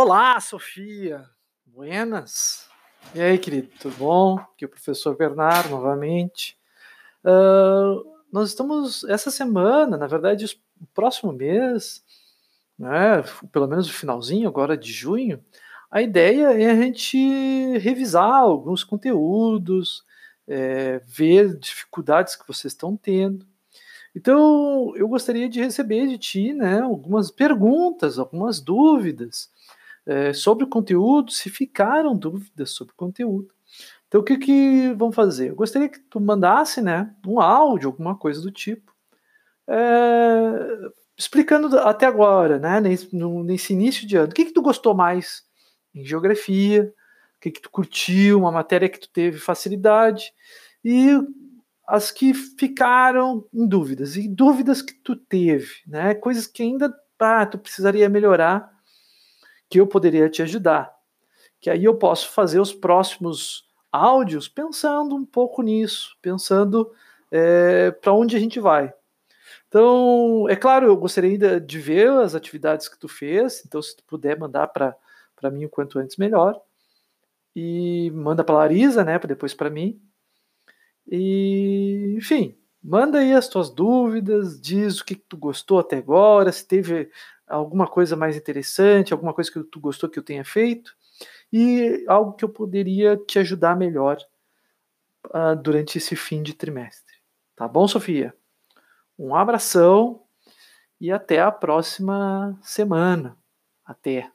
Olá, Sofia. Buenas. E aí, querido, tudo bom? Aqui é o professor Bernardo novamente. Uh, nós estamos, essa semana, na verdade, o próximo mês, né, pelo menos o finalzinho agora de junho, a ideia é a gente revisar alguns conteúdos, é, ver dificuldades que vocês estão tendo. Então, eu gostaria de receber de ti né, algumas perguntas, algumas dúvidas é, sobre o conteúdo, se ficaram dúvidas sobre o conteúdo. Então, o que, que vão fazer? Eu gostaria que tu mandasse né, um áudio, alguma coisa do tipo, é, explicando até agora, né, nesse, nesse início de ano, o que, que tu gostou mais em geografia, o que, que tu curtiu, uma matéria que tu teve facilidade, e as que ficaram em dúvidas, e dúvidas que tu teve, né, coisas que ainda ah, tu precisaria melhorar, que eu poderia te ajudar. Que aí eu posso fazer os próximos áudios pensando um pouco nisso, pensando é, para onde a gente vai. Então, é claro, eu gostaria de ver as atividades que tu fez, então se tu puder mandar para mim o quanto antes melhor. E manda para Larisa, né, para depois para mim. E, enfim, manda aí as tuas dúvidas, diz o que tu gostou até agora, se teve alguma coisa mais interessante, alguma coisa que tu gostou que eu tenha feito e algo que eu poderia te ajudar melhor uh, durante esse fim de trimestre. Tá bom, Sofia? Um abração e até a próxima semana. Até.